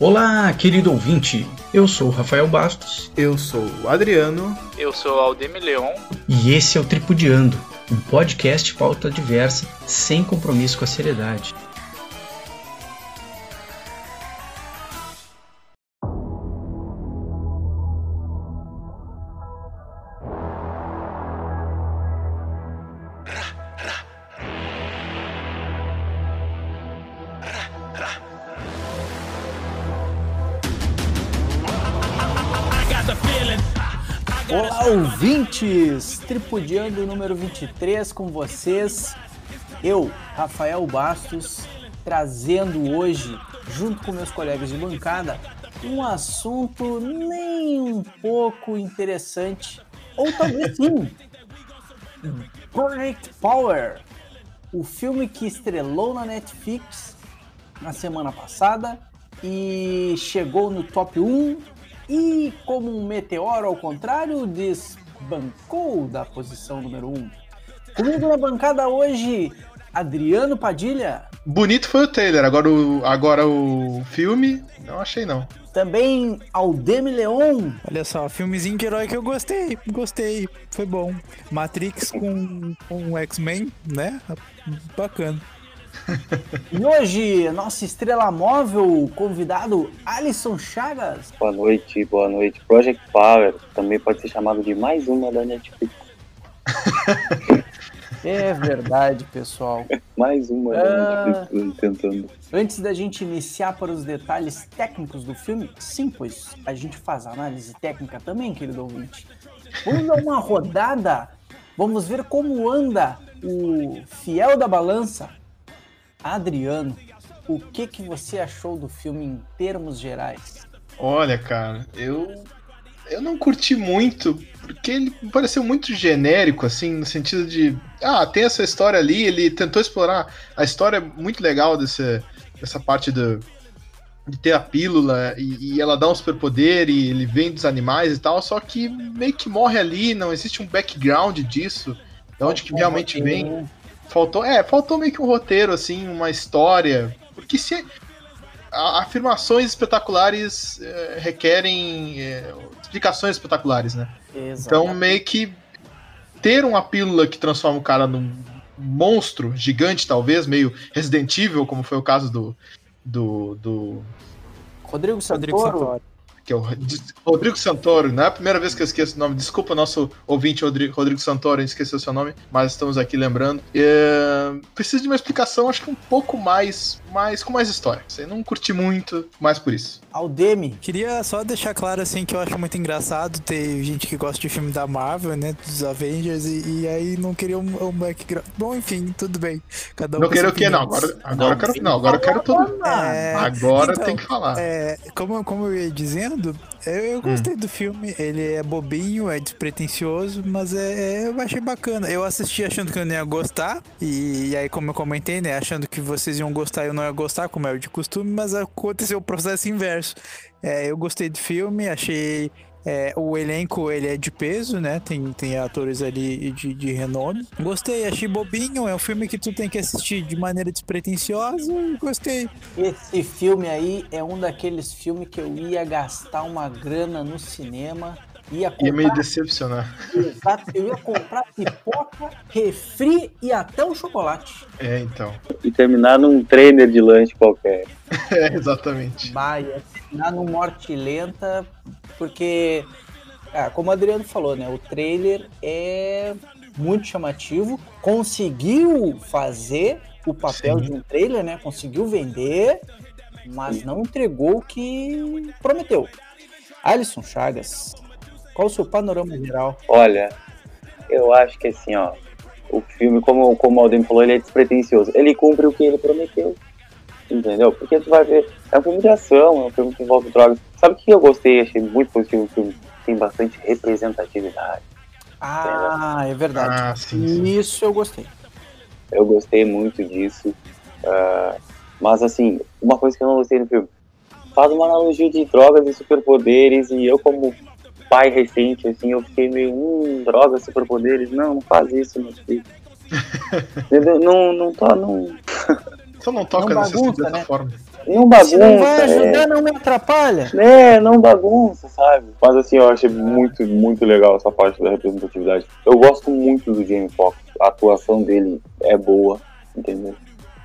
Olá, querido ouvinte. Eu sou o Rafael Bastos. Eu sou o Adriano. Eu sou o Aldemir Leon. E esse é o Tripudiando, um podcast pauta diversa, sem compromisso com a seriedade. Ouvintes! Tripudiando número 23 com vocês. Eu, Rafael Bastos, trazendo hoje, junto com meus colegas de bancada, um assunto nem um pouco interessante, ou talvez sim. Project Power, o filme que estrelou na Netflix na semana passada e chegou no top 1 e, como um meteoro ao contrário, desbancou da posição número 1. Comigo na bancada hoje, Adriano Padilha. Bonito foi o trailer, agora o, agora o filme, não achei não. Também Aldemi Leon. Olha só, filmezinho de herói que eu gostei, gostei, foi bom. Matrix com, com X-Men, né? Bacana. E hoje, nossa estrela móvel, convidado Alisson Chagas. Boa noite, boa noite. Project Power também pode ser chamado de mais uma da Netflix. É verdade, pessoal. mais uma da Netflix tentando. Antes da gente iniciar para os detalhes técnicos do filme, sim, pois a gente faz análise técnica também, querido ouvinte. Vamos dar uma rodada, vamos ver como anda o fiel da balança, Adriano, o que, que você achou do filme em termos gerais? Olha, cara, eu eu não curti muito, porque ele pareceu muito genérico, assim, no sentido de. Ah, tem essa história ali, ele tentou explorar a história muito legal desse, dessa parte do, de ter a pílula e, e ela dá um superpoder e ele vem dos animais e tal, só que meio que morre ali, não existe um background disso, de onde que realmente vem. Faltou, é, faltou meio que um roteiro, assim, uma história. Porque se. A, afirmações espetaculares é, requerem é, explicações espetaculares, né? Exatamente. Então, meio que ter uma pílula que transforma o cara num monstro gigante, talvez, meio Resident Evil, como foi o caso do. do. do Rodrigo Santoro. Rodrigo Santoro. Que é o Rodrigo Santoro, não é a primeira vez que eu esqueço o nome, desculpa nosso ouvinte Rodrigo, Santoro, a gente esqueceu seu nome, mas estamos aqui lembrando. É, preciso de uma explicação, acho que um pouco mais, mais com mais história. Você não curti muito, mais por isso. Aldemi. Queria só deixar claro, assim, que eu acho muito engraçado ter gente que gosta de filme da Marvel, né, dos Avengers, e, e aí não queria um, um background. Bom, enfim, tudo bem. Cada um não sua o quê? Não, agora, agora eu quero, não, agora eu quero tudo. É, Agora então, tem que falar. É, como, como eu ia dizendo, eu, eu gostei do filme. Ele é bobinho, é despretensioso, mas é, é- eu achei bacana. Eu assisti achando que eu não ia gostar, e, e aí, como eu comentei, né, achando que vocês iam gostar e eu não ia gostar, como é o de costume, mas aconteceu o processo inverso. É, eu gostei do filme, achei. É, o elenco ele é de peso, né? Tem, tem atores ali de, de renome. Gostei, achei bobinho. É um filme que tu tem que assistir de maneira despretensiosa. Gostei. Esse filme aí é um daqueles filmes que eu ia gastar uma grana no cinema. Ia Ia meio comprar, decepcionar. exato, eu ia comprar pipoca, refri e até um chocolate. É, então. E terminar num trainer de lanche qualquer. É, exatamente. Bah, ia terminar no morte lenta, porque, ah, como o Adriano falou, né? O trailer é muito chamativo, conseguiu fazer o papel Sim. de um trailer, né? Conseguiu vender, mas não entregou o que prometeu. Alisson Chagas, qual o seu panorama geral? Olha, eu acho que assim, ó, o filme, como, como o Alden falou, ele é despretensioso. Ele cumpre o que ele prometeu. Entendeu? Porque tu vai ver, é um filme de ação, é um filme que envolve drogas. Sabe o que eu gostei? Achei muito positivo o filme. Tem bastante representatividade. Ah, é verdade. Ah, sim, sim. Isso eu gostei. Eu gostei muito disso. ah, mas assim, uma coisa que eu não gostei no filme. Faz uma analogia de drogas e superpoderes e eu como pai recente, assim, eu fiquei meio, hum, drogas, superpoderes, não, não faz isso, meu filho. Entendeu? Não, não tô, não. Só não toca Não nessa bagunça, dessa né? forma. não bagunça. Se não vai é. ajudar, não me atrapalha. É, não bagunça, sabe? Mas assim, eu achei muito, muito legal essa parte da representatividade. Eu gosto muito do Jamie Foxx. A atuação dele é boa, entendeu?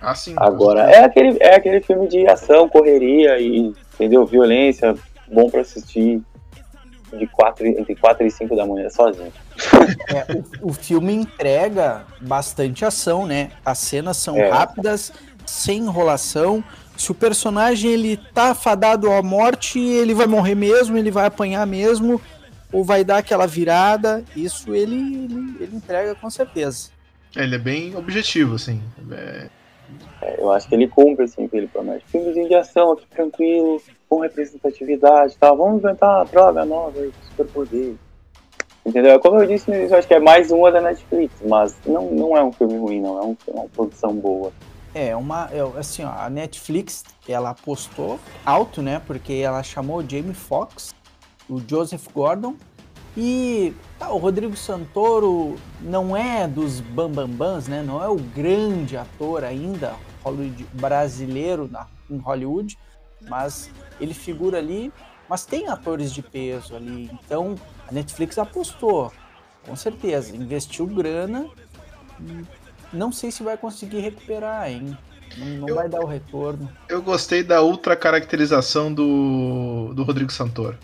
Assim, Agora, é aquele, é aquele filme de ação, correria e, entendeu? Violência, bom pra assistir de quatro, entre 4 e 5 da manhã sozinho. É, o, o filme entrega bastante ação, né? As cenas são É. rápidas, sem enrolação. Se o personagem ele tá fadado à morte, ele vai morrer mesmo, ele vai apanhar mesmo, ou vai dar aquela virada. Isso ele, ele, ele entrega com certeza. Ele é bem objetivo, assim. É, É, eu acho que ele cumpre, assim, o que ele promete. Filmezinho de ação aqui, tranquilo, com representatividade e tal. Vamos inventar uma droga nova aí, superpoder. Entendeu? Como eu disse no início, eu acho que é mais uma da Netflix, mas não, não é um filme ruim, não. É, um- é uma produção boa. É, uma. é, assim, ó, a Netflix, ela apostou alto, né? Porque ela chamou o Jamie Foxx, o Joseph Gordon. E tá, o Rodrigo Santoro não é dos bambambans, né? Não é o grande ator ainda Hollywood, brasileiro na, em Hollywood, mas ele figura ali. Mas tem atores de peso ali. Então a Netflix apostou, com certeza, investiu grana. Não sei se vai conseguir recuperar, hein? Não, não Eu- vai dar o retorno. Eu gostei da ultra caracterização do, do Rodrigo Santoro.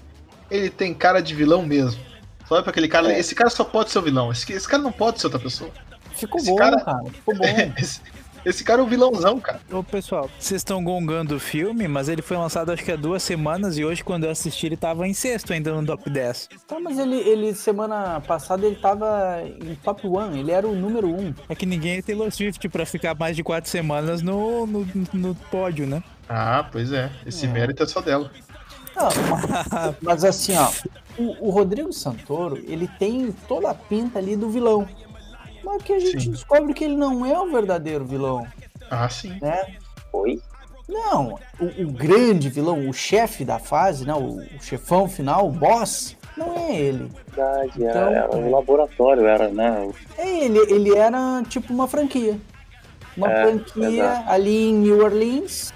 Ele tem cara de vilão mesmo. Só olha pra aquele cara. É. Esse cara só pode ser o vilão. Esse, esse cara não pode ser outra pessoa. Ficou Esse bom, cara- cara. Ficou bom. Esse, esse cara é o vilãozão, cara. Ô pessoal, vocês estão gongando o filme, mas ele foi lançado acho que há duas semanas e hoje quando eu assisti ele tava em sexto ainda no top 10. Tá, mas ele, ele, semana passada, ele tava em top 1. Ele era o número 1. É que ninguém é Taylor Swift pra ficar mais de quatro semanas no, no, no pódio, né? Ah, pois é. Esse É. mérito é só dela. Não, mas, mas assim, ó, o, o Rodrigo Santoro, ele tem toda a pinta ali do vilão. Mas que a gente Sim. descobre que ele não é o verdadeiro vilão, Ah, sim. né? Oi? Não, o, o grande vilão, o chefe da fase, né? O, o chefão final, o boss, não é ele. Verdade, era, Então- era um laboratório, era, né? É ele, ele era tipo uma franquia. Uma É, franquia ali em New Orleans.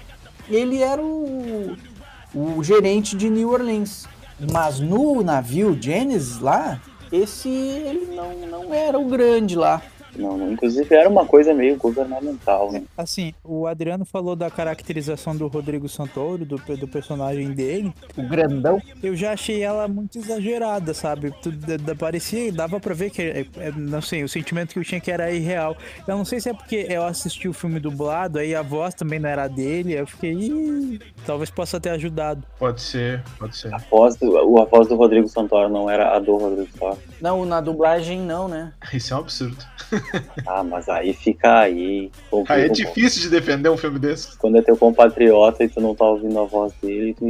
Ele era o, o gerente de New Orleans. Mas no navio Genesis lá, esse ele não, não era o grande lá. Não, não, inclusive era uma coisa meio governamental, né? Assim, o Adriano falou da caracterização do Rodrigo Santoro, do, do personagem dele. O grandão. Eu já achei ela muito exagerada, sabe? Tudo da- parecia, dava pra ver que, é, é, não sei, o sentimento que eu tinha que era irreal. Eu não sei se é porque eu assisti o filme dublado, aí a voz também não era dele, aí eu fiquei, Ih, talvez possa ter ajudado. Pode ser, pode ser. A voz, do, a voz do Rodrigo Santoro não era a do Rodrigo Santoro. Não, na dublagem não, né? Isso é um absurdo. Ah, mas aí fica aí. Ah, é difícil de defender um filme desse. Quando é teu compatriota e tu não tá ouvindo a voz dele, tu.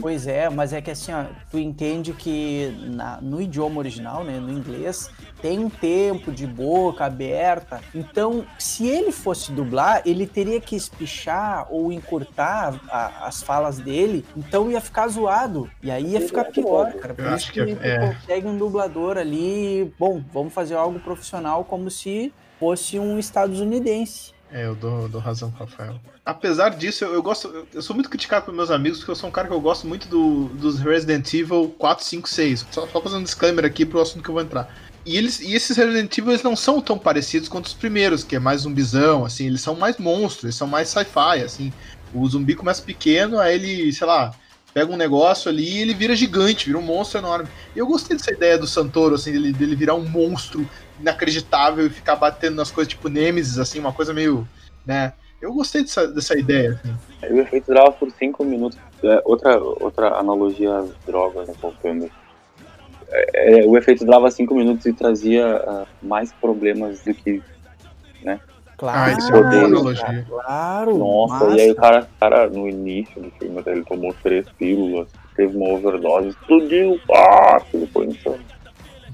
Pois é, mas é que assim, ó, tu entende que na- no idioma original, né, no inglês, tem um tempo de boca aberta. Então, se ele fosse dublar, ele teria que espichar ou encurtar a- as falas dele, então ia ficar zoado. E aí ia ficar pior, cara. Por Eu isso acho que, que tu é. consegue um dublador ali, bom, vamos fazer algo profissional como se fosse um estadunidense. É, eu dou, dou razão pro Rafael. Apesar disso, eu, eu gosto. eu- sou muito criticado pelos meus amigos, porque eu sou um cara que eu gosto muito do- dos Resident Evil 4, 5, 6. Só, só fazendo um disclaimer aqui pro assunto que eu vou entrar. E, eles, e esses Resident Evil eles não são tão parecidos quanto os primeiros, que é mais zumbizão, assim, eles são mais monstros, eles são mais sci-fi, assim. O zumbi começa pequeno, aí ele, sei lá, pega um negócio ali e ele vira gigante, vira um monstro enorme. E eu gostei dessa ideia do Santoro, assim, dele, dele virar um monstro inacreditável e ficar batendo nas coisas tipo Nemesis, assim, uma coisa meio, né? Eu gostei dessa, dessa ideia, assim. o efeito durava por 5 minutos. É, outra, outra analogia às drogas, né, com o filme. É, é, o efeito durava 5 minutos e trazia ah, mais problemas do que. Claro, Ah, isso é. Claro. Nossa, massa. e aí o cara, cara, no início do filme, ele tomou três pílulas, teve uma overdose, explodiu, ah, aquilo foi insano.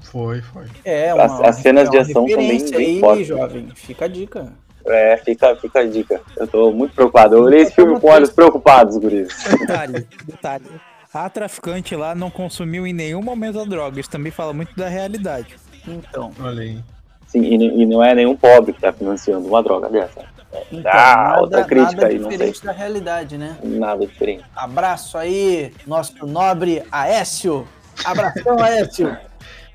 Foi, foi. É, As- uma, as cenas é de ação são bem- referência bem aí, fortes. jovem. Fica a dica. É, fica, fica a dica. Eu tô muito preocupado. Eu olhei esse filme com olhos preocupados, guris. Detalhe, detalhe. A traficante lá não consumiu em nenhum momento a droga. Isso também fala muito da realidade. Então, Olha aí. Sim, e, e não é nenhum pobre que tá financiando uma droga dessa. Então, Ah, outra crítica nada aí, não diferente da realidade, né? Nada diferente. Abraço aí, nosso nobre Aécio. Abração, Aécio.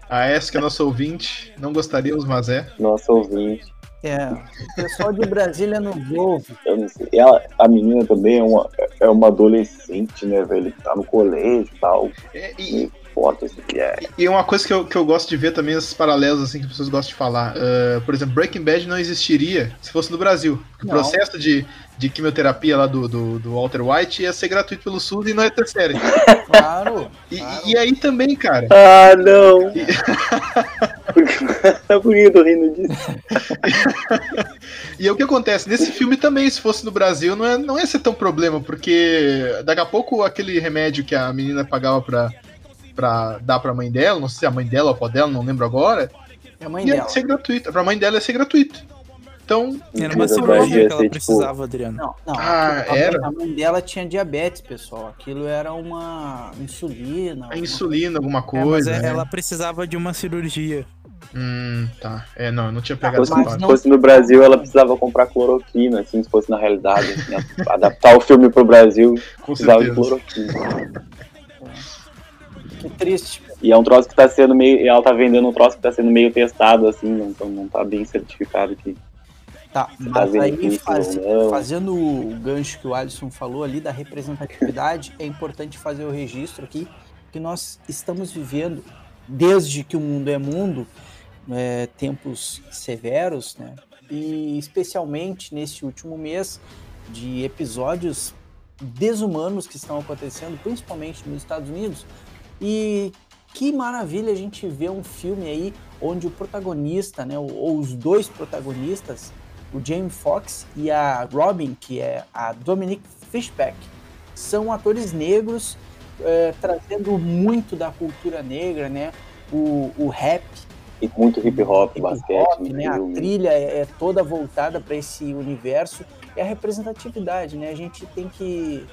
A S, que é nosso ouvinte, não gostaríamos, mas é. Nosso ouvinte. É, o pessoal de Brasília nos ouve. Eu não sei. Ela, a menina também é uma, é uma adolescente, né, velho? Que tá no colégio e tal. É, e, E assim, que é. e uma coisa que eu, que eu gosto de ver também, esses paralelos assim que as pessoas gostam de falar. Ah, por exemplo, Breaking Bad não existiria se fosse no Brasil. O Não. processo de, de quimioterapia lá do, do, do Walter White ia ser gratuito pelo SUS e não ia ter série. Claro. E, claro. e aí também, cara. Ah, não! Por que- Por que eu tô rindo disso? E aí o que acontece? Nesse filme também, se fosse no Brasil, não, é, não ia ser tão problema, porque daqui a pouco aquele remédio que a menina pagava pra, pra dar pra mãe dela, não sei se é a mãe dela ou a avó dela, não lembro agora, É a mãe ia dela. ser gratuito. Pra mãe dela ia ser gratuito. Então, Era uma cirurgia ia que ela tipo, precisava, Adriano. Não, não. Ah, a, mãe- era? a mãe dela tinha diabetes, pessoal. Aquilo era uma insulina. a alguma- insulina, alguma É, mas coisa. é- né? ela precisava de uma cirurgia. Hum, tá. É, não, eu não tinha pegado fosse, essa mas parte. se fosse no Brasil, ela precisava comprar cloroquina, assim, se fosse na realidade. assim, a- adaptar o filme pro Brasil, Com precisava de certeza. cloroquina. Que triste. E é um troço que tá sendo meio. e Ela tá vendendo um troço que tá sendo meio testado, assim, não, então não tá bem certificado que. Tá, Você tá mas vendo aí faz- fazendo o gancho que o Alisson falou ali da representatividade, é importante fazer o registro aqui que nós estamos vivendo, desde que o mundo é mundo, é, tempos severos, né? E especialmente nesse último mês de episódios desumanos que estão acontecendo, principalmente nos Estados Unidos. E que maravilha a gente ver um filme aí onde o protagonista, né, ou, os dois protagonistas, o Jamie Foxx e a Robin, que é a Dominique Fishback, são atores negros eh, trazendo muito da cultura negra, né? O, o rap, E muito hip hop, hip basquete, hop, no né? A filme. trilha é, é toda voltada para esse universo. É a representatividade, né? A gente tem que,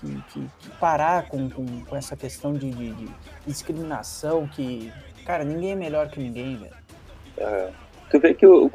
que, que- que parar com, com, com essa questão de, de- de discriminação que, cara, ninguém é melhor que ninguém, velho. Tu vê que, o,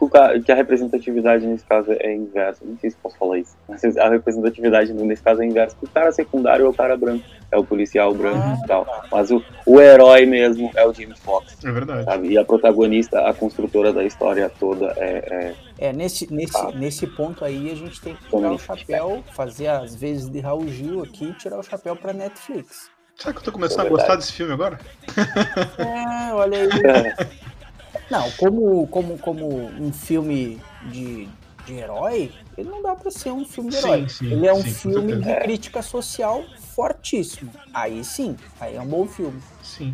que a representatividade nesse caso é inversa. Não sei se posso falar isso. A representatividade nesse caso é inversa. O cara secundário é o cara branco. É o policial branco Ah, e tal. Mas o, o herói mesmo é o Jamie Foxx. É verdade. Sabe? E a protagonista, a construtora da história toda é, é É, nesse, nesse, Ah. nesse ponto aí a gente tem que tirar o chapéu, fazer as vezes de Raul Gil aqui e tirar o chapéu pra Netflix. Será que eu tô começando É a gostar desse filme agora? É, olha aí. Não, como, como, como um filme de, de herói, ele não dá pra ser um filme de Sim, herói. sim, ele é um sim, filme de crítica social fortíssimo. Aí sim, aí é um bom filme. Sim.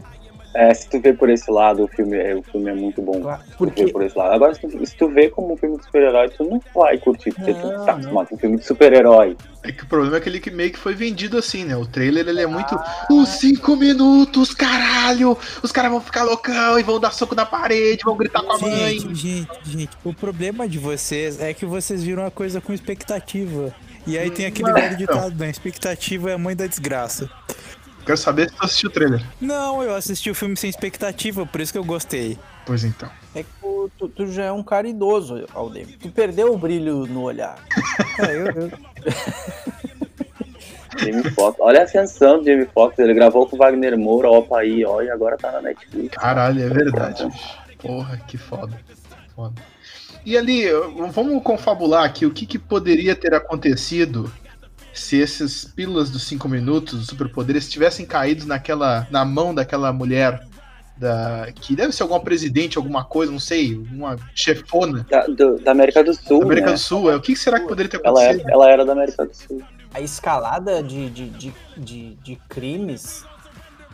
É, se tu vê por esse lado, o filme é, o filme é muito bom. Claro, Porque por esse lado. Agora, se tu, se tu vê como um filme de super-herói, tu não vai curtir, porque tu tá acostumado com um filme de super-herói. É que o problema é que ele que meio que foi vendido assim, né? O trailer ele é muito. Ah. Os cinco minutos, caralho! Os caras vão ficar loucão e vão dar soco na parede, vão gritar com a mãe. Gente, gente, gente, o problema de vocês é que vocês viram a coisa com expectativa. E aí tem aquele velho ditado, né? Expectativa é a mãe da desgraça. Quero saber se tu assistiu o trailer. Não, eu assisti o filme sem expectativa, por isso que eu gostei. Pois então. é que tu, tu- tu já é um cara idoso, Aldemir. Tu perdeu o brilho no olhar. É, eu, eu- Jamie Foxx. Olha a ascensão do Jamie Foxx. Ele gravou com o Wagner Moura, opa aí, ó, e agora tá na Netflix. Caralho, é verdade. bicho. Porra, que foda. foda. E ali, vamos confabular aqui o que, que poderia ter acontecido se esses pílulas dos 5 minutos, dos superpoderes, tivessem caído naquela, na mão daquela mulher da, que deve ser alguma presidente, alguma coisa, não sei, uma chefona Da, do- da América do Sul, da América né? do Sul. é, O que, será que poderia ter Ela acontecido? era, ela era da América do Sul. a escalada de, de, de, de, de crimes,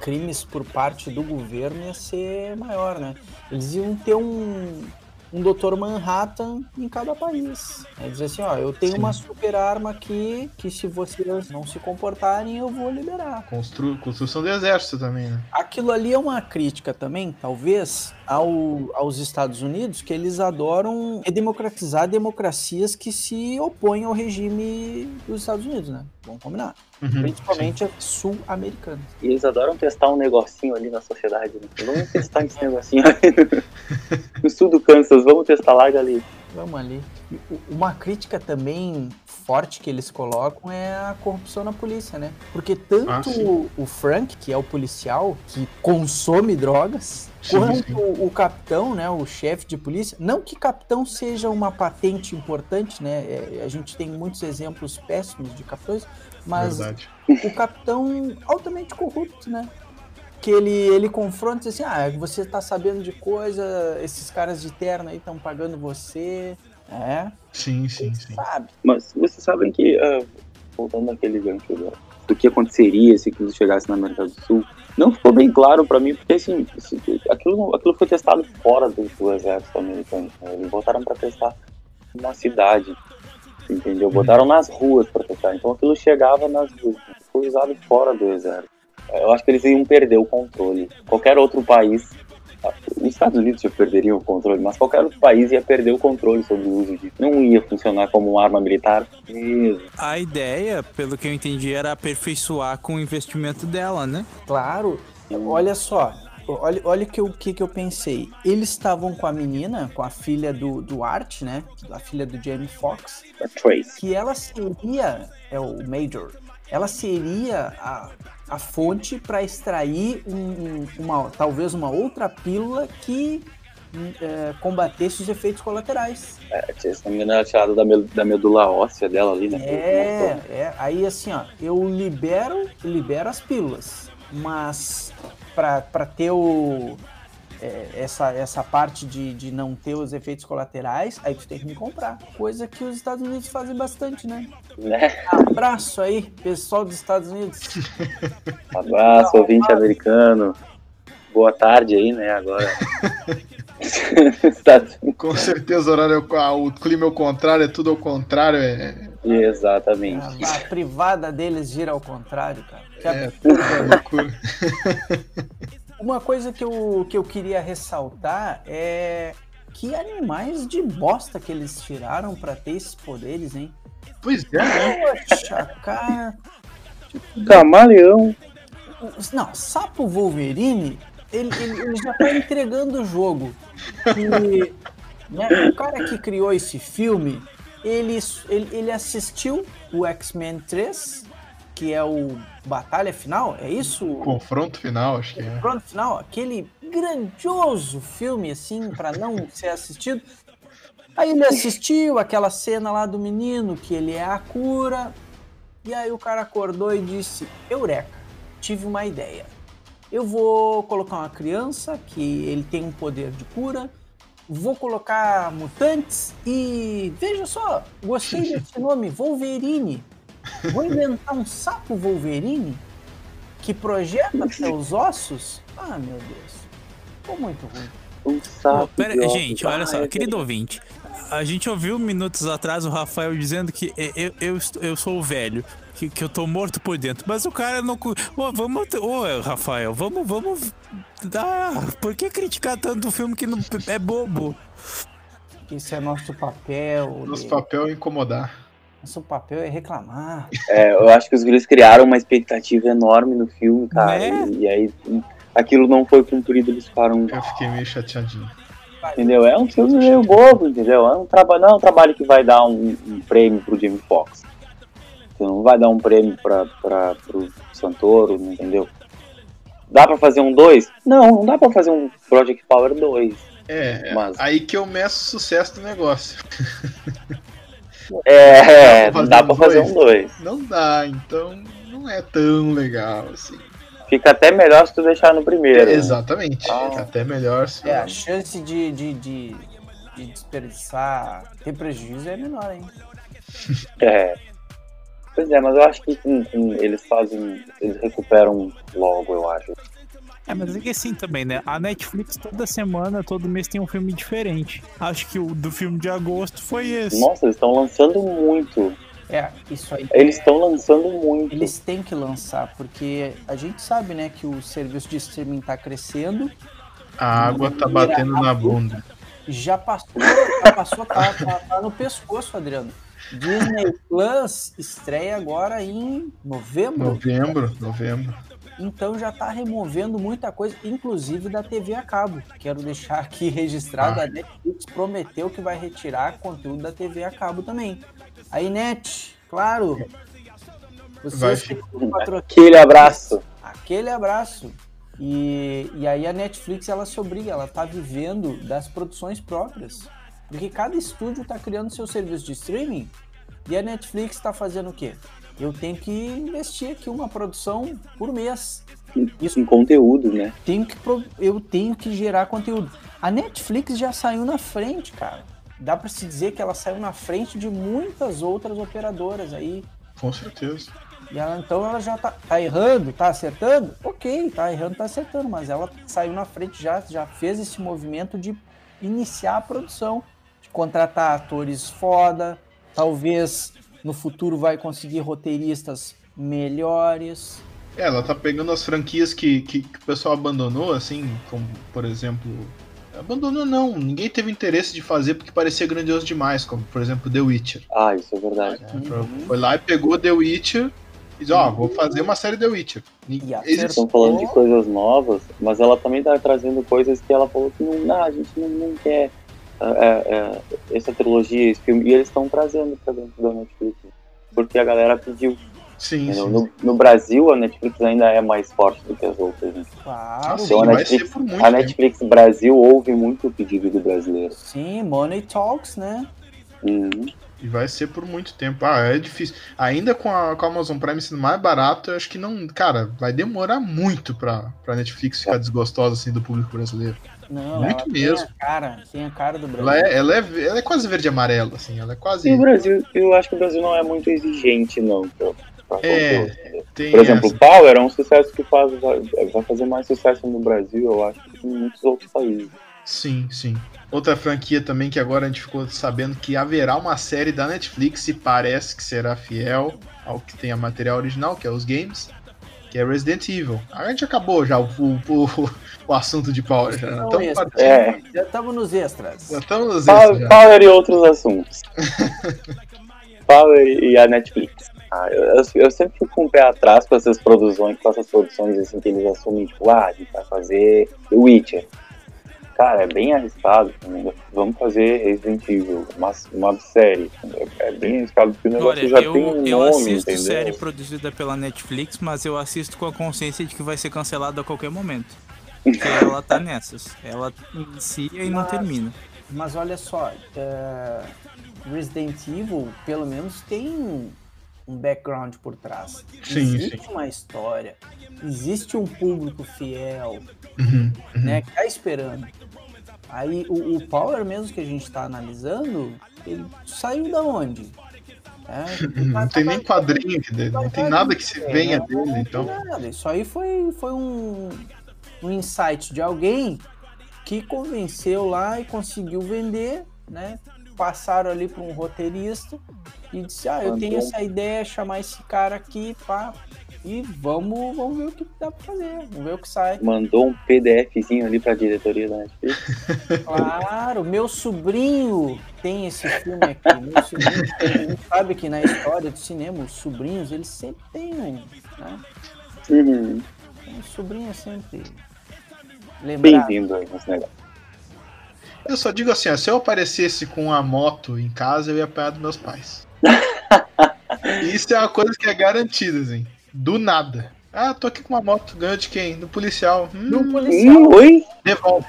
crimes por parte do governo ia ser maior, né? Eles iam ter um, um Dr. Manhattan em cada país. É dizer assim, ó, eu tenho Sim. uma super arma aqui que se vocês não se comportarem, eu vou liberar. Constru- construção do exército também, né? Aquilo ali é uma crítica também, talvez, ao, aos Estados Unidos, que eles adoram redemocratizar democracias que se opõem ao regime dos Estados Unidos, né? Vamos combinar. Uhum, Principalmente a sul-americanos. E eles adoram testar um negocinho ali na sociedade. Né? Vamos testar esse negocinho ali no sul do Kansas, vamos testar lá, galera. Vamos ali. Uma crítica também forte que eles colocam é a corrupção na polícia, né? Porque tanto Ah, o- o Frank, que é o policial, que consome drogas, Sim, quanto sim. o capitão, né, o chefe de polícia. Não que capitão seja uma patente importante, né? é, a gente tem muitos exemplos péssimos de capitães, mas Verdade. o capitão altamente corrupto, né? Que ele, ele confronta e diz assim: ah, você tá sabendo de coisa, esses caras de terno aí estão pagando você. É, Sim, sim, sim. sabe? Mas vocês sabem que, ah, voltando àquele gancho do, do que aconteceria se aquilo chegasse na América do Sul, não ficou bem claro pra mim, porque assim, aquilo, aquilo foi testado fora do, do exército americano. né? Eles botaram pra testar uma cidade, entendeu? Botaram nas ruas pra testar. Então aquilo chegava nas ruas, foi usado fora do exército. Eu acho que eles iam perder o controle. Qualquer outro país os Estados Unidos já perderiam o controle, mas qualquer outro país ia perder o controle sobre o uso disso. Não ia funcionar como uma arma militar mesmo. A ideia, pelo que eu entendi, era aperfeiçoar com o investimento dela, né? Claro, olha só. Olha, olha que o que, que eu pensei. Eles estavam com a menina, com a filha do, do Art, né? A filha do Jamie Foxx, A Trace. que ela seria, é o Major, ela seria a, a fonte para extrair um- um- uma, talvez uma outra pílula que hum, é, combatesse os efeitos colaterais. É, se não me engano, era tirada da, da medula óssea dela ali, né? É, é. Aí assim, ó, eu libero, libero as pílulas, mas pra ter o é, essa, essa parte de, de não ter os efeitos colaterais, aí tu tem que me comprar. Coisa que os Estados Unidos fazem bastante, né? Né? Abraço aí, pessoal dos Estados Unidos. Abraço, ouvinte americano. Boa tarde aí, né? Agora. Com certeza o horário é o- clima é o contrário, é tudo ao contrário. É, Exatamente. A, a privada deles gira ao contrário, cara. Que é tudo uma loucura. Uma coisa que eu, que eu queria ressaltar é que animais de bosta que eles tiraram pra ter esses poderes, hein? Pois é, né? Poxa, cara. Camaleão. Não, Sapo Wolverine, ele, ele, ele já tá entregando o jogo. E, né, o cara que criou esse filme, ele, ele, ele assistiu o X-Men 3, que é o Batalha Final, é isso? Confronto final, acho que é. Pronto, final, aquele grandioso filme, assim, pra não ser assistido. Aí ele assistiu aquela cena lá do menino, que ele é a cura. E aí o cara acordou e disse: Eureka, tive uma ideia. Eu vou colocar uma criança que ele tem um poder de cura. Vou colocar mutantes e veja só, gostei desse nome, Wolverine. Vou inventar um sapo Wolverine que projeta seus ossos. Ah, meu Deus. Ficou muito ruim. Um sapo. Pera, de gente, olha Ah, só, é querido ouvinte. A gente ouviu minutos atrás o Rafael dizendo que eu, eu, eu sou o velho, que, que eu tô morto por dentro. Mas o cara não. Ô, vamos. Ô, Rafael, vamos. vamos ah, por que criticar tanto o filme que não, é bobo? Esse é nosso papel. Nosso né? papel é incomodar. Nosso papel é reclamar. É, eu acho que os guris criaram uma expectativa enorme no filme, cara. Né? E, e aí aquilo não foi cumprido, eles ficaram. Eu fiquei meio chateadinho. Entendeu? É um filme meio bobo, entendeu? É um trabalho, não é um trabalho que vai dar um, um prêmio pro Jamie Foxx. Você não vai dar um prêmio pra, pra, pro Santoro, entendeu? Dá pra fazer um 2? Não, não dá pra fazer um Project Power 2. É, é Mas- aí que eu meço o sucesso do negócio. É, Dá pra não dá fazer pra um fazer dois? um 2. Não dá, então não é tão legal assim. Fica até melhor se tu deixar no primeiro. né? Exatamente. Ah. Fica até melhor se. É, a chance de, de, de, de desperdiçar, ter prejuízo é menor, hein? É. Pois é, mas eu acho que eles fazem. Eles recuperam logo, eu acho. É, mas é que assim também, né? A Netflix toda semana, todo mês tem um filme diferente. Acho que o do filme de agosto foi esse. Nossa, eles estão lançando muito. É, isso aí. Eles estão lançando muito. Eles têm que lançar, porque a gente sabe, né, que o serviço de streaming tá crescendo, A água tá batendo na bunda. já passou, já passou, tá, tá, tá no pescoço, Adriano. Disney Plus estreia agora em novembro. Novembro, novembro. Então já tá removendo muita coisa, inclusive da TV a cabo. Quero deixar aqui registrado, Ah. a Netflix prometeu que vai retirar conteúdo da TV a cabo também. Aí, Net, claro. Vai Vocês patrocínio. Aquele abraço. Aquele abraço. E, e aí a Netflix ela se obriga, ela tá vivendo das produções próprias. Porque cada estúdio tá criando seu serviço de streaming e a Netflix tá fazendo o quê? Eu tenho que investir aqui uma produção por mês. Isso em conteúdo, né? Tenho que, pro- eu tenho que gerar conteúdo. A Netflix já saiu na frente, cara. Dá pra se dizer que ela saiu na frente de muitas outras operadoras aí. Com certeza. E ela, então ela já tá, tá errando, tá acertando? Ok, tá errando, tá acertando, mas ela saiu na frente já, já fez esse movimento de iniciar a produção, de contratar atores foda, talvez no futuro vai conseguir roteiristas melhores. É, ela tá pegando as franquias que, que, que o pessoal abandonou, assim, como, por exemplo. Abandonou não, ninguém teve interesse de fazer porque parecia grandioso demais, como, por exemplo, The Witcher. Ah, isso é verdade. Uhum. Foi lá e pegou The Witcher e disse, ó, vou fazer uma série The Witcher. E Eles-. Estão falando de coisas novas, mas ela também tá trazendo coisas que ela falou que não, não a gente não, não quer é, é, essa trilogia, esse filme, e eles estão trazendo pra dentro da Netflix. Porque a galera pediu. Sim, sim. No, no Brasil, a Netflix ainda é mais forte do que as outras. né? Claro, Ah, sim, Então a vai Netflix- ser por muito A. Netflix Brasil ouve muito o pedido do brasileiro. sim, Money Talks, né? Uhum. E vai ser por muito tempo. Ah, é difícil. Ainda com a, com a Amazon Prime sendo mais barato, eu acho que não. Cara, vai demorar muito pra, pra Netflix ficar desgostosa assim do público brasileiro. Não, Muito ela mesmo. Tem a cara, tem a cara do Brasil. Ela é, ela é, ela é quase verde e amarela, assim. Ela é quase. E o Brasil, eu acho que o Brasil não é muito exigente, não, pra, pra É? Tem Por exemplo, essa. o Power é um sucesso que faz, vai, vai fazer mais sucesso no Brasil, eu acho, que em muitos outros países. Sim, sim. Outra franquia também que agora a gente ficou sabendo que haverá uma série da Netflix e parece que será fiel ao que tem a material original, que é os games, que é Resident Evil. A gente acabou já o, o, o assunto de Power. Já estamos esse- partindo. É. Já estamos nos extras. Já estamos nos Power, extras já. Power e outros assuntos. Power e a Netflix. Ah, eu, eu- eu sempre fico com o pé atrás com essas produções, com essas produções assim que eles assumem, tipo, ah, a gente vai fazer The Witcher. Cara, é bem arriscado. Vamos fazer Resident Evil, uma, uma série. É bem arriscado porque o negócio Olha, já eu, tem um eu nome, assisto entendeu? série produzida pela Netflix, mas eu assisto com a consciência de que vai ser cancelado a qualquer momento. Porque ela tá nessas. Ela inicia e não Mas- termina. Mas olha só, é, Resident Evil, pelo menos, tem um, background por trás. Sim, existe uma história, existe um público fiel, Uhum, uhum. né, que tá esperando. Aí o, o Power mesmo que a gente tá analisando, ele saiu da onde? É, Não tem nem quadrinho dele, não tem nada que se venha Não, dele, não então. tem nada. Isso aí foi, foi um, um insight de alguém que convenceu lá e conseguiu vender, né? Passaram ali para um roteirista e disse: Ah, eu Mandou. tenho essa ideia, chamar esse cara aqui, pá, e vamos, vamos ver o que dá para fazer, vamos ver o que sai. Mandou um PDFzinho ali pra diretoria da Netflix. Claro, meu sobrinho tem esse filme aqui. Meu sobrinho tem, a gente sabe que na história do cinema, os sobrinhos, eles sempre têm um, né? Uhum. Um sobrinho é sempre lembrado. Bem-vindo aí nesse negócio. Eu só digo assim, ó, se eu aparecesse com a moto em casa, eu ia apanhar dos meus pais. Isso é uma coisa que é garantida, assim. Do nada. Ah, tô aqui com uma moto, ganhou de quem? Do policial. Hum, No policial. Hum, oi? Devolve.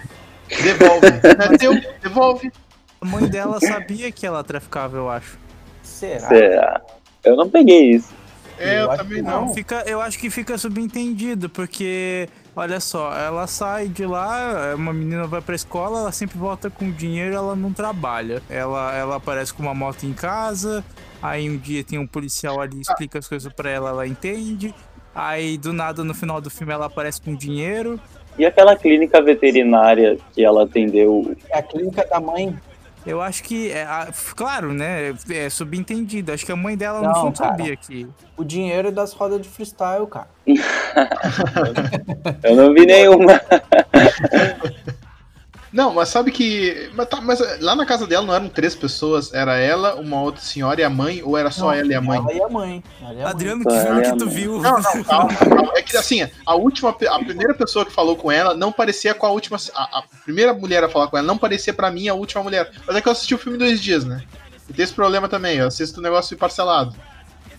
Devolve. É teu? Devolve. A mãe dela sabia que ela traficava, eu acho. Será? Será? Eu não peguei isso. É, Eu eu também não. Não, fica, eu acho que fica subentendido, porque, olha só, ela sai de lá, uma menina vai pra escola, ela sempre volta com dinheiro, ela não trabalha. Ela, ela aparece com uma moto em casa, aí um dia tem um policial ali, explica as coisas pra ela, ela entende. Aí do nada no final do filme ela aparece com dinheiro. E aquela clínica veterinária que ela atendeu É a clínica da mãe. Eu acho que, é, a- claro, né? É subentendido. Acho que a mãe dela Não, cara. sabia que. O dinheiro das rodas de freestyle, cara. Eu não vi nenhuma. Não, mas sabe que. Mas, tá, mas lá na casa dela não eram três pessoas, era ela, uma outra senhora e a mãe, ou era só Não, ela e a mãe? Ela e a mãe. Ela e a mãe. Adriano, que filme que tu viu? Não, não, calma, calma. É que assim, a última, a primeira pessoa que falou com ela não parecia com a última. A, a primeira mulher a falar com ela não parecia pra mim a última mulher. Mas é que eu assisti o filme dois dias, né? E tem esse problema também, eu assisto o negócio parcelado.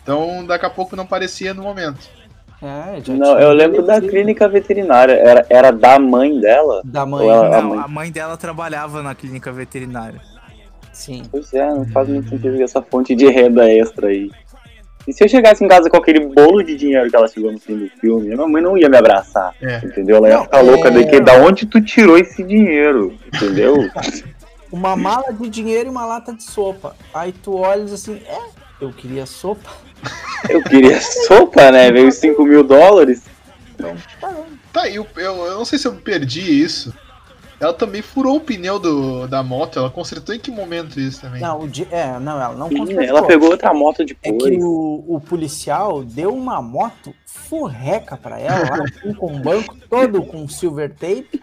Então daqui a pouco não parecia no momento. É, Não, eu lembro da clínica veterinária. Era, era da mãe dela? Da mãe, ela- a Não, mãe. a mãe dela trabalhava na clínica veterinária. sim. Pois é, não faz muito sentido essa fonte de renda extra aí. E se eu chegasse em casa com aquele bolo de dinheiro que ela chegou no fim do filme, minha mãe não ia me abraçar. É. Entendeu? Ela ia Não, ficar louca é- de que da onde tu tirou esse dinheiro? Entendeu? Uma mala de dinheiro e uma lata de sopa. Aí tu olhas assim, é, eu queria sopa. Eu queria sopa, né? Veio 5 mil dólares. Tá, eu, eu, eu não sei se eu perdi isso. Ela também furou o pneu do, da moto, ela consertou em que momento isso também? Não, o di... é, não, ela não Sim, consertou. ela pegou outra moto É depois. que o, o policial deu uma moto furreca pra ela, lá, assim, com o banco todo com silver tape.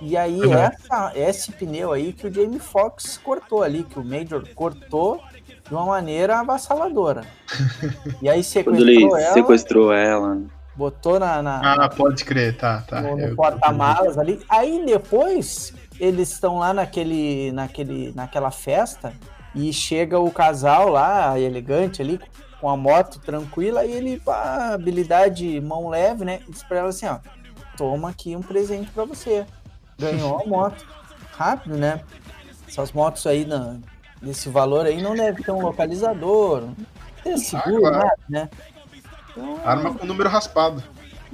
E aí, Uhum. essa, esse pneu aí que o Jamie Foxx cortou ali, que o Major cortou de uma maneira avassaladora. E aí Quando ele sequestrou ela, sequestrou ela. botou na, na- Ah, pode crer, tá, tá. no, no porta-malas ali. Aí depois eles estão lá naquele, naquele, naquela festa e chega o casal lá, elegante ali, com a moto tranquila, e ele, pá, habilidade mão leve, né? E diz pra ela assim, ó, toma aqui um presente pra você. Ganhou a moto. Rápido, né? Essas motos aí na, desse valor aí não deve ter um localizador, não tem seguro, claro. nada, né? Então, Arma com número raspado.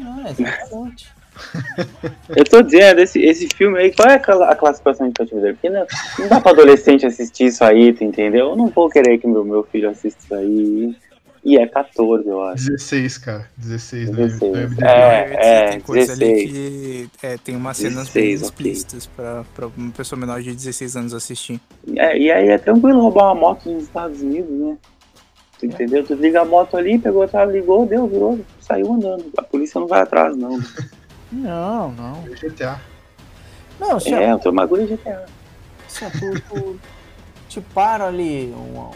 ah, exatamente. Eu tô dizendo, esse, esse filme aí, qual é a classificação infantil dele? Porque não, não dá pra adolescente assistir isso aí, tu entendeu? Eu não vou querer que meu, meu filho assista isso aí. E é 14, eu acho. 16, cara. 16, no 16. no MDB. É, tem coisa ali 16. que é, tem umas cenas bem 16, ok. explícitas pra, pra uma pessoa menor de 16 anos assistir. É, e aí é tranquilo roubar uma moto nos Estados Unidos, né? Tu entendeu? Tu liga a moto ali, pegou outra, ligou, deu, virou, saiu andando. A polícia não vai atrás, não. Não, não. GTA. Não, se, É, eu tô bagulho de GTA. se tu, tu te para ali uma,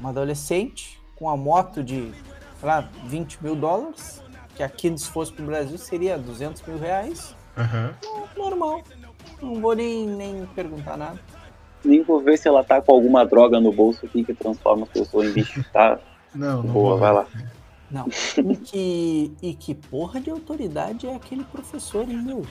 uma adolescente com uma moto de, sei lá, 20 mil dólares, que aqui se fosse pro Brasil seria 200 mil reais, Aham. normal. Não vou nem, nem perguntar nada. Nem vou ver se ela tá com alguma droga no bolso aqui que transforma as pessoas em bicho. Tá Não, não boa, vou. vai lá. Não. E que, e que porra de autoridade é aquele professor, hein, meu?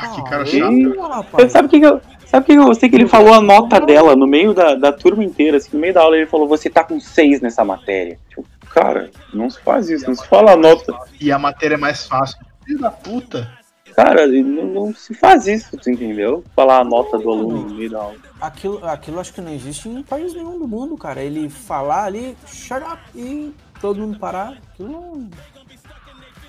Ah, que cara chato. rapaz. Sabe o que, que eu. Sabe o que eu gostei? Que ele falou a nota dela no meio da, da turma inteira, assim, no meio da aula ele falou, você tá com seis nessa matéria. Tipo, cara, não se faz isso, não se fala a nota. E a matéria é mais fácil. Filho da puta. Cara, não, não se faz isso, tu entendeu? Falar a nota do aluno no meio da aula. Aquilo, aquilo acho que não existe em país nenhum do mundo, cara. Ele falar ali, shut up, e todo mundo parar. Aquilo não.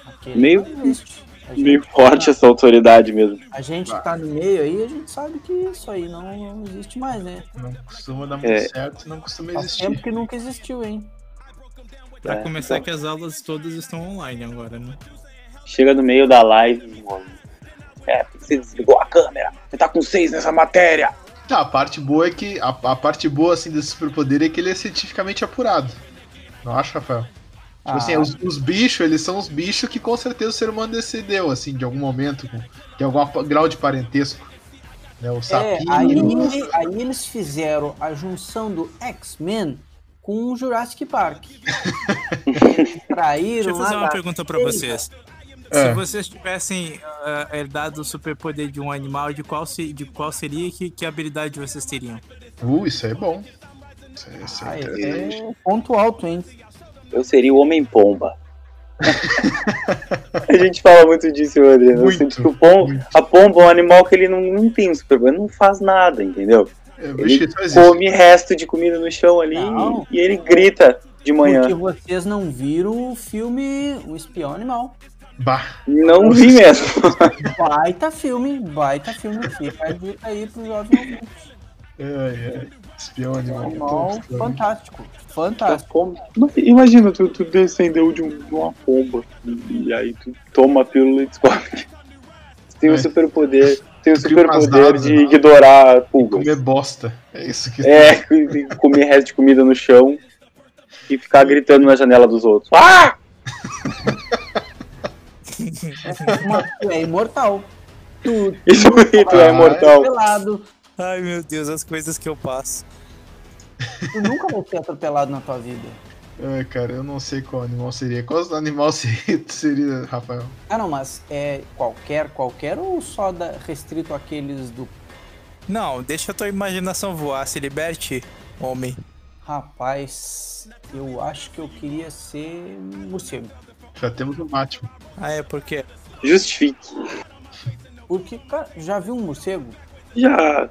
Aquilo Meio- não existe. Gente, Meio forte essa autoridade mesmo. a gente que tá no meio aí, a gente sabe que isso aí não, existe mais, né? Não costuma dar muito É. certo, não costuma Faz existir. tempo que nunca existiu, hein? Pra É, começar então. que as aulas todas estão online agora, né? Chega no meio da live, mano. É, porque você desligou a câmera. Você tá com seis nessa matéria. Tá, a parte boa é que. A, a parte boa assim desse superpoder é que ele é cientificamente apurado. Não acha, Rafael? Tipo assim, Ah. os, os bichos, eles são os bichos que com certeza o ser humano decideu, assim, de algum momento, com, tem algum grau de parentesco. Né, o É, sapinho. aí, aí eles fizeram a junção do X-Men com o Jurassic Park. Eles traíram Deixa eu fazer uma pergunta pra seita. vocês. É. Se vocês tivessem ah, herdado o superpoder de um animal, de qual, se- de qual seria e que, que habilidade vocês teriam? Uh, isso aí é bom. Isso, aí Ah, é interessante. é ponto alto, hein? Eu seria o Homem-Pomba. a gente fala muito disso, André. Eu Muito, sinto que o pom- muito. a pomba é um animal que ele não, não tem um superpoder, não faz nada, entendeu? Que Ele come resto de comida no chão ali Não. e ele grita de manhã. Porque vocês não viram o filme O Espião Animal. Bah, Não vi mesmo. Baita filme, baita filme. Fica a dica aí pro jovem ouvinte. ai, ai. Espião animal. Fantástico. Fantástico. Imagina, tu, tu descendeu de, um- de uma pomba e, aí tu toma a pílula e descobre tu tem um É. superpoder. Tu tem o Tu umas superpoder de né? ignorar pulgas. Comer bosta. É isso que É, comer resto de comida no chão e ficar gritando na janela dos outros. Ah! Tu é imortal. Tu, Isso tu é Ah, imortal. Ai, meu Deus, as coisas que eu passo. Tu nunca vai ser atropelado na tua vida. Ai, cara, eu não sei qual animal seria. Qual animal seria, seria Rafael? Ah, não, mas é qualquer, qualquer ou só da, restrito àqueles do. Não, deixa a tua imaginação voar, se liberte, homem. Rapaz, eu acho que eu queria ser morcego. Já temos o Batman. Ah, é porque. Justifique. Porque, cara, já viu um morcego? Já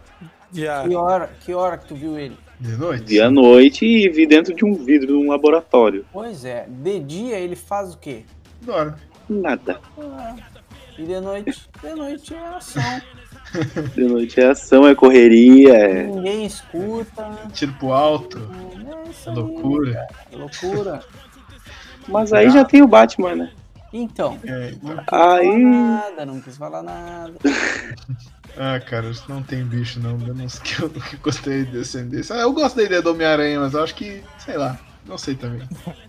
Já. Que hora, que hora que tu viu ele? De noite? vi à noite e vi dentro de um vidro de um laboratório. Pois é, de dia ele faz o quê? Dorme. Nada. Ah, e de noite? De noite é ação. De noite é ação, é correria, é. Ninguém escuta. Tiro pro alto. É É loucura. é loucura. Mas aí já tem o Batman, né? Então, É, então. não quis falar Aí. nada, não quis falar nada. Ah, cara, isso não tem bicho, não. Eu não sei que eu nunca gostei de descendência. Ah, eu gosto da ideia do Homem-Aranha, mas eu acho que, sei lá, não sei também.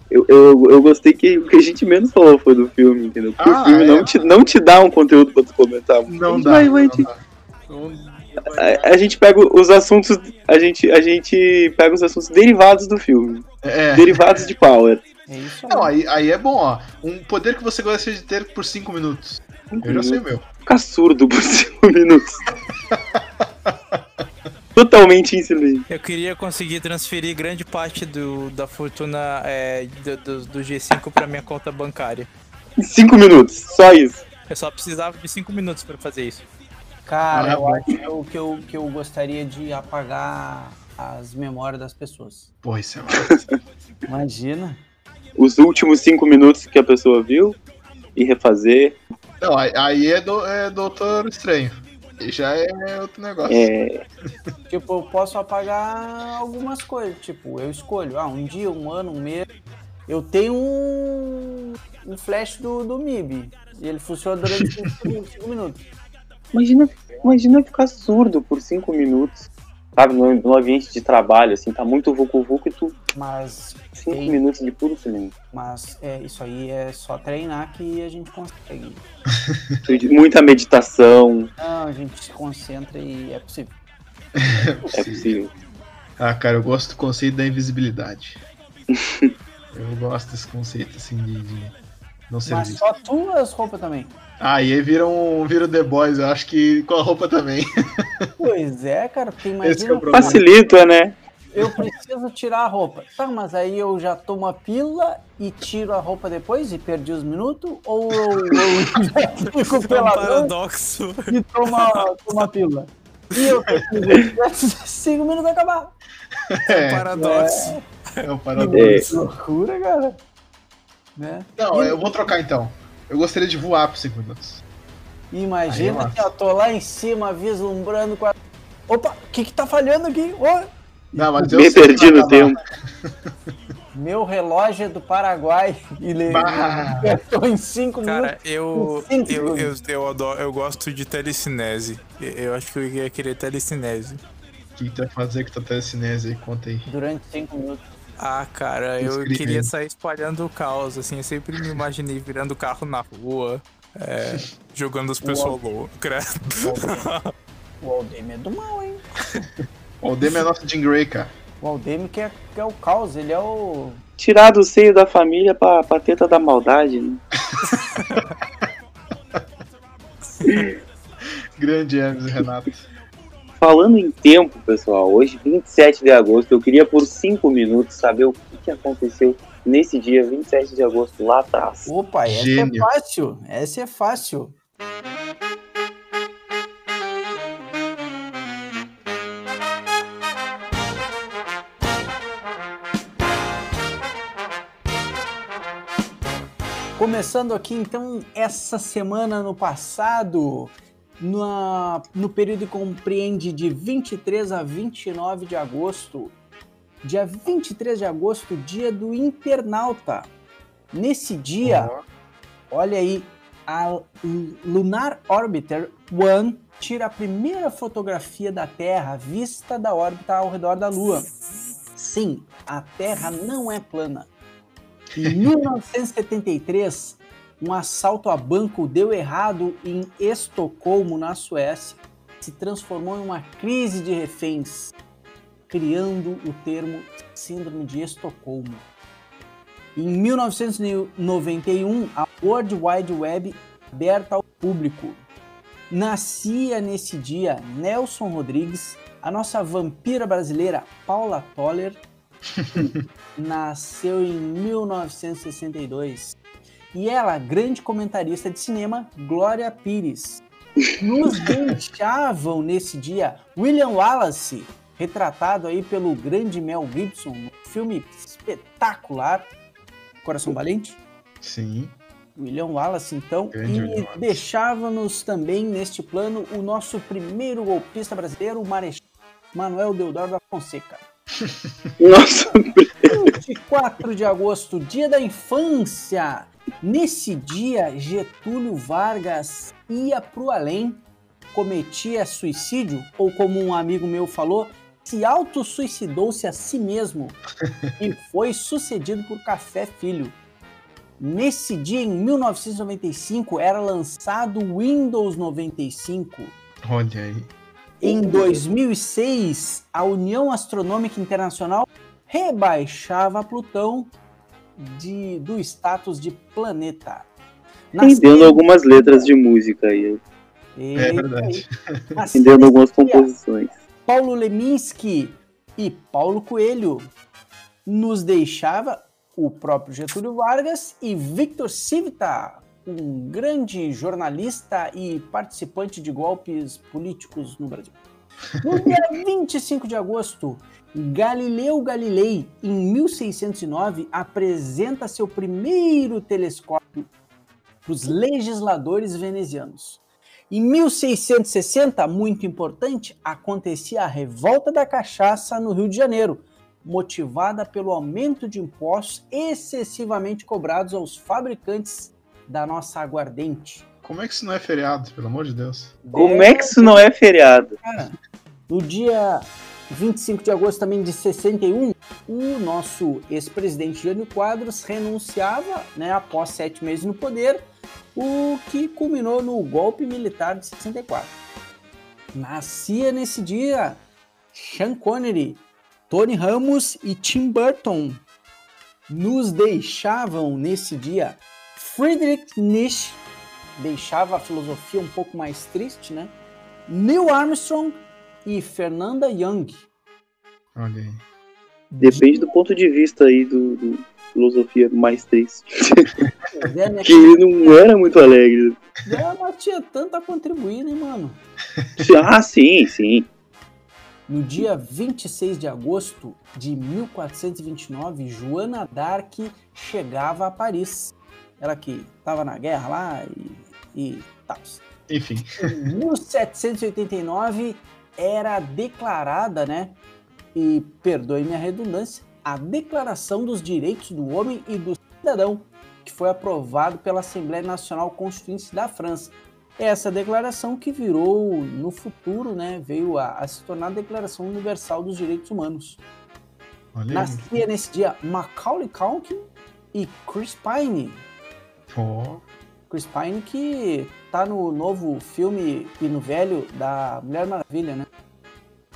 Eu, eu, eu gostei que o que a gente menos falou foi do filme, entendeu? Porque Ah, o filme é? não, te, não te dá um conteúdo pra tu comentar. Não Mas dá. vai, vai não te- dá. Não- A, a gente pega os assuntos. A gente, a gente pega os assuntos derivados do filme. É. Derivados de Power. É isso aí. Não, aí, aí é bom, ó. Um poder que você gostaria de ter por 5 minutos. Eu já sei o meu. Ficar surdo por 5 minutos. Totalmente em silêncio. Eu queria conseguir transferir grande parte do, da fortuna é, do, do- do G5 pra minha conta bancária. Em 5 minutos, só isso. Eu só precisava de 5 minutos pra fazer isso. Cara, eu acho que eu, que, eu, que eu gostaria de apagar as memórias das pessoas. Pô, isso é. Imagina. Os últimos 5 minutos que a pessoa viu e refazer. Não, aí, é, do, é Doutor Estranho. E já é outro negócio. É, Tipo, eu posso apagar algumas coisas. Tipo, eu escolho, ah, um dia, um ano, um mês. Eu tenho um, um flash do, do MIB. E ele funciona durante 5 minutos. imagina, imagina ficar surdo por 5 minutos. Sabe, no, no ambiente de trabalho, assim, tá muito vucu-vucu e tu. Mas, 5 Sim. minutos de puro silêncio. mas é, isso aí é só treinar que a gente consegue. Muita meditação. Não, a gente se concentra e é possível. É possível. Ah, cara, eu gosto do conceito da invisibilidade. eu gosto desse conceito, assim, de, de não ser Mas visto. só tu as roupas também. Ah, e aí vira um, vira o The Boys, eu acho que com a roupa também. Pois é, cara, porque é imagina problema. Facilita, né? eu preciso tirar a roupa. Tá, mas aí eu já tomo a pila e tiro a roupa depois e perdi os minutos? Ou eu, eu fico É um paradoxo. e tomo a, tomo a pila? E eu preciso cinco minutos acabar. É, Paradoxo. é um paradoxo. Que loucura, cara. Né? Não, eu vou trocar então. Eu gostaria de voar por 5 minutos. Imagina eu que eu tô lá em cima vislumbrando com a... Opa, o que que tá falhando aqui? Ô, Não, mas eu Me perdi no tempo. meu relógio é do Paraguai e ele tô em cinco Cara, minutos. eu, Cinco eu, eu, segundos. eu, adoro, eu gosto de telecinese. Eu- Eu acho que eu ia querer telecinese. O que tu vai fazer com tua telecinese aí? Conta aí. Durante cinco minutos. Ah, cara, eu Escreve queria sair espalhando o caos, assim, eu sempre me imaginei virando carro na rua, é, jogando as pessoas loucas. O Aldemir é do mal, hein? O Demi é nosso Jim Grey, cara. O Aldemir que é, que é o caos, ele é o. Tirar do seio da família pra, pra teta da maldade, né? Grande Hermes Renato. Falando em tempo, pessoal, hoje, 27 de agosto, eu queria por 5 minutos saber o que, que aconteceu nesse dia, 27 de agosto, lá atrás. Opa, essa Gênio. é fácil. Essa é fácil. Começando aqui então essa semana no passado, na- no período que compreende de 23 a 29 de agosto. Dia 23 de agosto, dia do internauta. Nesse dia, Ó, olha aí, a Lunar Orbiter 1 tira a primeira fotografia da Terra vista da órbita ao redor da Lua. Sim, a Terra não é plana. Em 1973, um assalto a banco deu errado em Estocolmo, na Suécia, se transformou em uma crise de reféns, criando o termo Síndrome de Estocolmo. Em 1991, a World Wide Web aberta ao público. Nascia nesse dia Nelson Rodrigues, a nossa vampira brasileira Paula Toller, nasceu em 1962. E ela, grande comentarista de cinema, Glória Pires. Nos deixavam nesse dia William Wallace, retratado aí pelo grande Mel Gibson, um filme espetacular, Coração Valente. Sim. William Wallace, então, Grande e deixávamos também neste plano o nosso primeiro golpista brasileiro, o Marechal Manuel Deodoro da Fonseca. Nossa, 24 de agosto, dia da infância. Nesse dia, Getúlio Vargas ia pro além, cometia suicídio, ou como um amigo meu falou, se autossuicidou-se a si mesmo e foi sucedido por Café Filho. Nesse dia, em 1995, era lançado o Windows 95. Olha aí. Em 2006, a União Astronômica Internacional rebaixava Plutão de- do status de planeta. entendendo algumas letras de música aí, É verdade. entendendo algumas composições. Paulo Leminski e Paulo Coelho nos deixava o próprio Getúlio Vargas e Victor Civita, um grande jornalista e participante de golpes políticos no Brasil. No dia 25 de agosto, Galileu Galilei, em 1609, apresenta seu primeiro telescópio para os legisladores venezianos. Em 1660, muito importante, acontecia a revolta da cachaça no Rio de Janeiro, motivada pelo aumento de impostos excessivamente cobrados aos fabricantes da nossa aguardente. Como é que isso não é feriado, pelo amor de Deus? Como é que isso não é feriado? Cara, no dia 25 de agosto também de 61, o nosso ex-presidente Jânio Quadros renunciava, né, após sete meses no poder, o que culminou no golpe militar de 64. Nascia nesse dia Sean Connery, Tony Ramos e Tim Burton. Nos deixavam nesse dia Friedrich Nietzsche, deixava a filosofia um pouco mais triste, né? Neil Armstrong e Fernanda Young. Olha aí. Depende do ponto de vista aí do, do filosofia mais triste. É, né? Que ele não era muito alegre. Ela não tinha tanto a contribuir, né, mano? Ah, sim, sim. No dia 26 de agosto de 1429, Joana d'Arc chegava a Paris. Ela que estava na guerra lá e, e tal. Enfim. Em 1789 era declarada, né? E perdoe-me a redundância, a Declaração dos Direitos do Homem e do Cidadão, que foi aprovado pela Assembleia Nacional Constituinte da França. Essa declaração que virou, no futuro, né, veio a, a se tornar a Declaração Universal dos Direitos Humanos. Aí. Nascia nesse dia Macaulay Culkin e Chris Pine. Ó, Chris Pine que tá no novo filme e no velho da Mulher Maravilha, né?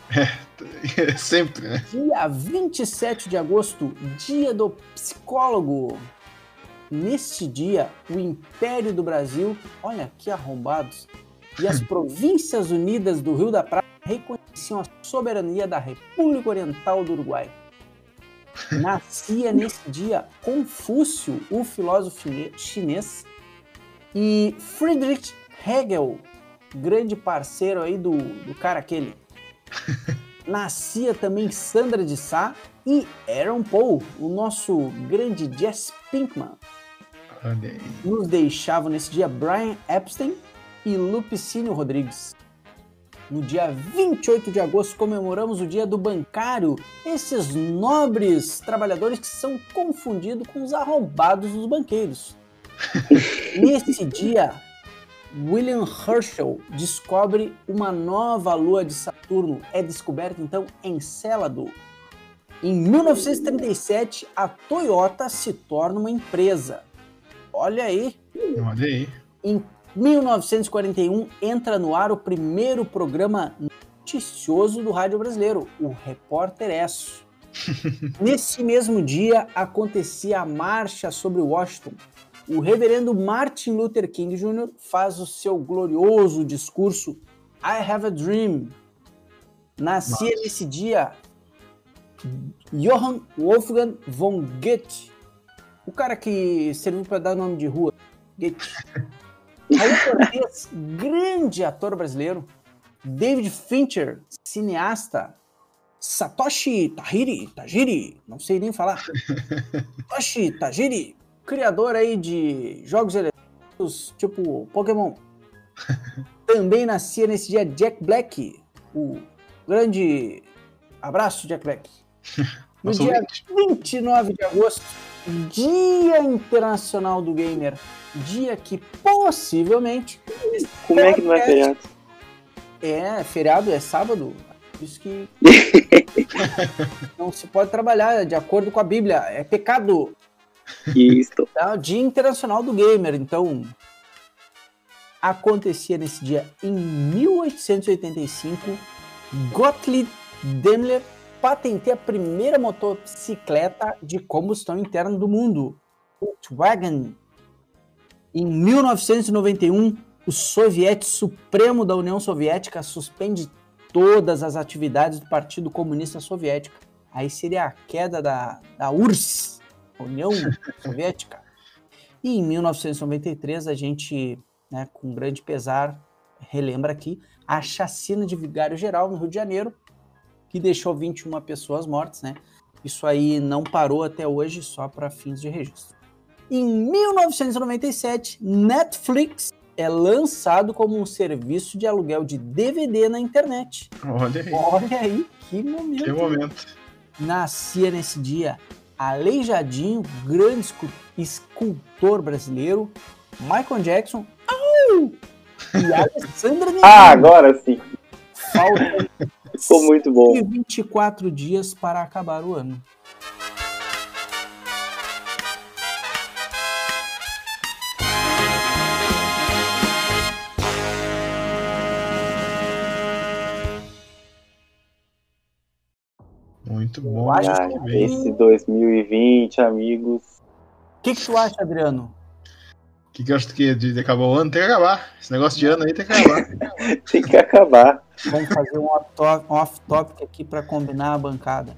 sempre, né? Dia 27 de agosto, dia do psicólogo. Neste dia, o Império do Brasil, olha que arrombados, e as Províncias Unidas do Rio da Prata reconheciam a soberania da República Oriental do Uruguai. Nascia nesse dia Confúcio, o filósofo chinês, e Friedrich Hegel, grande parceiro aí do, do cara aquele. Nascia também Sandra de Sá e Aaron Paul, o nosso grande Jess Pinkman. Olha. Nos deixavam nesse dia Brian Epstein e Lupicínio Rodrigues. No dia 28 de agosto comemoramos o dia do bancário, esses nobres trabalhadores que são confundidos com os arrombados dos banqueiros. Nesse dia, William Herschel descobre uma nova lua de Saturno. É descoberto então Encélado. Em 1937, a Toyota se torna uma empresa. Olha aí. Olha aí. Em 1941, entra no ar o primeiro programa noticioso do rádio brasileiro, o Repórter Esso. Nesse mesmo dia, acontecia a marcha sobre Washington. O reverendo Martin Luther King Jr. faz o seu glorioso discurso I Have a Dream. Nascia Nossa. nesse dia Johann Wolfgang von Goethe, o cara que serviu para dar nome de rua, Goethe. Cortez, grande ator brasileiro. David Fincher, cineasta. Satoshi Tajiri, Tajiri, não sei nem falar. Satoshi Tajiri, criador aí de jogos eletrônicos tipo Pokémon. Também nascia nesse dia Jack Black, o grande abraço Jack Black. No Nosso dia ouvinte. 29 de agosto, Dia Internacional do Gamer. Dia que possivelmente. Como é que não é feriado? É, feriado é sábado. Por isso que. não se pode trabalhar de acordo com a Bíblia. É pecado. Isso. É o Dia Internacional do Gamer. Então. Acontecia nesse dia em 1885. Gottlieb Daimler patenteia a primeira motocicleta de combustão interna do mundo, Volkswagen. Em 1991, o Soviete Supremo da União Soviética suspende todas as atividades do Partido Comunista Soviético. Aí seria a queda da, da URSS, União Soviética. E em 1993, a gente, né, com grande pesar, relembra aqui a chacina de Vigário Geral no Rio de Janeiro, que deixou 21 pessoas mortas, né? Isso aí não parou até hoje, só para fins de registro. Em 1997, Netflix é lançado como um serviço de aluguel de DVD na internet. Olha aí. Olha aí que momento. Que momento. Nascia nesse dia Aleijadinho, grande escu- escultor brasileiro, Michael Jackson au! e Alessandra Negrini. Ah, agora sim. Faltam Ficou muito bom. 24 dias para acabar o ano. Muito bom. Ah, bem. esse 2020, amigos. O que, que tu acha, Adriano? O que, que eu acho que de, de acabar o ano? Tem que acabar. Esse negócio de ano aí tem que acabar. Tem que acabar. Vamos fazer um off-top- um off-topic aqui para combinar a bancada.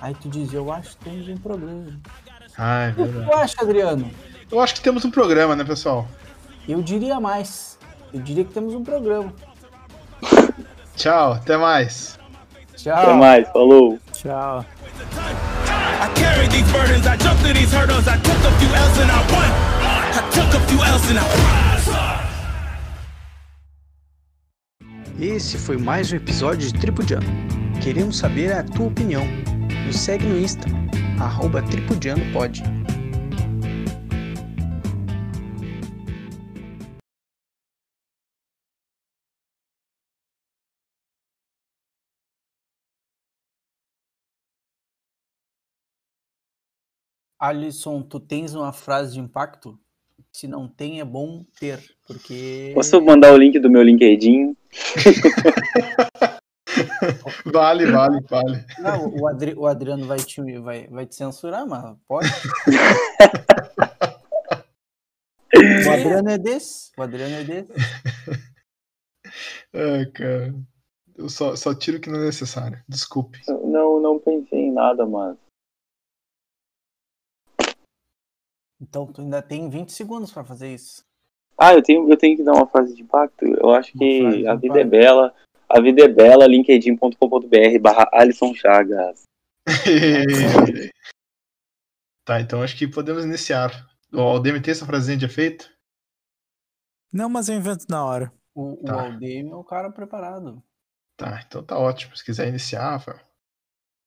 Aí tu diz, eu acho que temos um programa. Ah, é O que verdade. tu acha, Adriano? Eu acho que temos um programa, né, pessoal? Eu diria mais. Eu diria que temos um programa. Tchau, até mais. Tchau. Até mais, falou. Tchau. I carried these burdens, I jumped through these hurdles, I took a few L's and I won. I took a few L's and I. Esse foi mais um episódio de Tripudiano. Queremos saber a tua opinião. Nos segue no Insta, arroba tripudianopod. Alisson, tu tens uma frase de impacto? Se não tem, é bom ter, porque. Posso mandar o link do meu LinkedIn? Vale, vale, vale. Não, o, Adri- o Adriano vai te, vai, vai te censurar, mas pode. o Adriano é desse. O Adriano é desse. Ai, cara. Eu só, só tiro o que não é necessário. Desculpe. Não, não pensei em nada, mas. Então tu ainda tem 20 segundos pra fazer isso. Ah, eu tenho, eu tenho que dar uma frase de impacto. Eu acho Uma frase que a vida é impacto. bela. A vida é bela, linkedin.com.br barra Alisson Chagas. tá, então acho que podemos iniciar. O Aldemir tem essa frasinha de efeito? Não, mas eu invento na hora. O, o Tá. Aldemir é o cara preparado. Tá, então tá ótimo. Se quiser iniciar, Rafael.